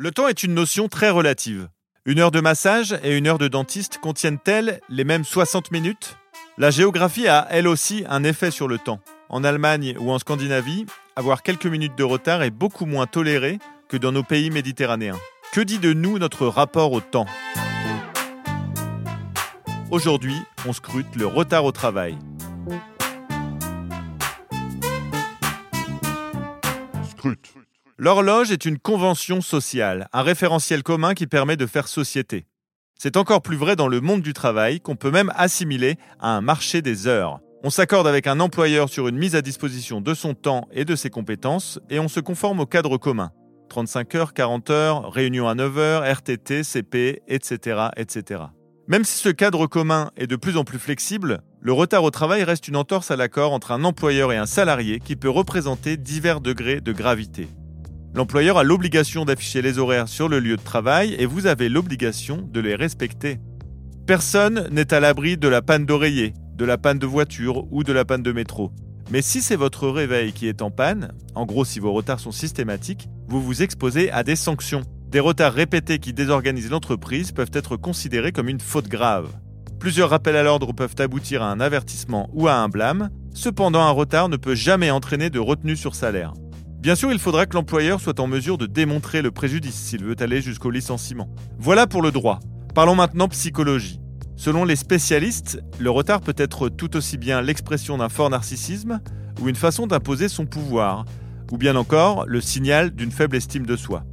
Le temps est une notion très relative. Une heure de massage et une heure de dentiste contiennent-elles les mêmes 60 minutes? La géographie a elle aussi un effet sur le temps. En Allemagne ou en Scandinavie, avoir quelques minutes de retard est beaucoup moins toléré que dans nos pays méditerranéens. Que dit de nous notre rapport au temps? Aujourd'hui, on scrute le retard au travail. Scrute. L'horloge est une convention sociale, un référentiel commun qui permet de faire société. C'est encore plus vrai dans le monde du travail qu'on peut même assimiler à un marché des heures. On s'accorde avec un employeur sur une mise à disposition de son temps et de ses compétences et on se conforme au cadre commun. 35 heures, 40 heures, réunion à 9 heures, RTT, CP, etc., etc. Même si ce cadre commun est de plus en plus flexible, le retard au travail reste une entorse à l'accord entre un employeur et un salarié qui peut représenter divers degrés de gravité. L'employeur a l'obligation d'afficher les horaires sur le lieu de travail et vous avez l'obligation de les respecter. Personne n'est à l'abri de la panne d'oreiller, de la panne de voiture ou de la panne de métro. Mais si c'est votre réveil qui est en panne, en gros si vos retards sont systématiques, vous vous exposez à des sanctions. Des retards répétés qui désorganisent l'entreprise peuvent être considérés comme une faute grave. Plusieurs rappels à l'ordre peuvent aboutir à un avertissement ou à un blâme, cependant un retard ne peut jamais entraîner de retenue sur salaire. Bien sûr, il faudra que l'employeur soit en mesure de démontrer le préjudice s'il veut aller jusqu'au licenciement. Voilà pour le droit. Parlons maintenant psychologie. Selon les spécialistes, le retard peut être tout aussi bien l'expression d'un fort narcissisme ou une façon d'imposer son pouvoir, ou bien encore le signal d'une faible estime de soi.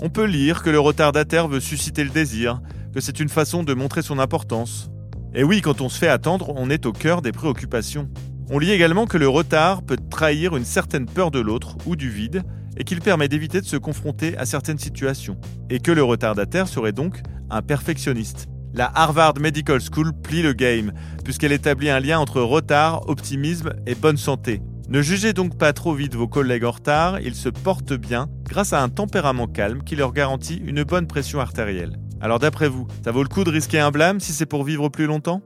On peut lire que le retardataire veut susciter le désir, que c'est une façon de montrer son importance. Et oui, quand on se fait attendre, on est au cœur des préoccupations. On lit également que le retard peut trahir une certaine peur de l'autre ou du vide, et qu'il permet d'éviter de se confronter à certaines situations, et que le retardataire serait donc un perfectionniste. La Harvard Medical School plie le game, puisqu'elle établit un lien entre retard, optimisme et bonne santé. Ne jugez donc pas trop vite vos collègues en retard, ils se portent bien grâce à un tempérament calme qui leur garantit une bonne pression artérielle. Alors d'après vous, ça vaut le coup de risquer un blâme si c'est pour vivre plus longtemps?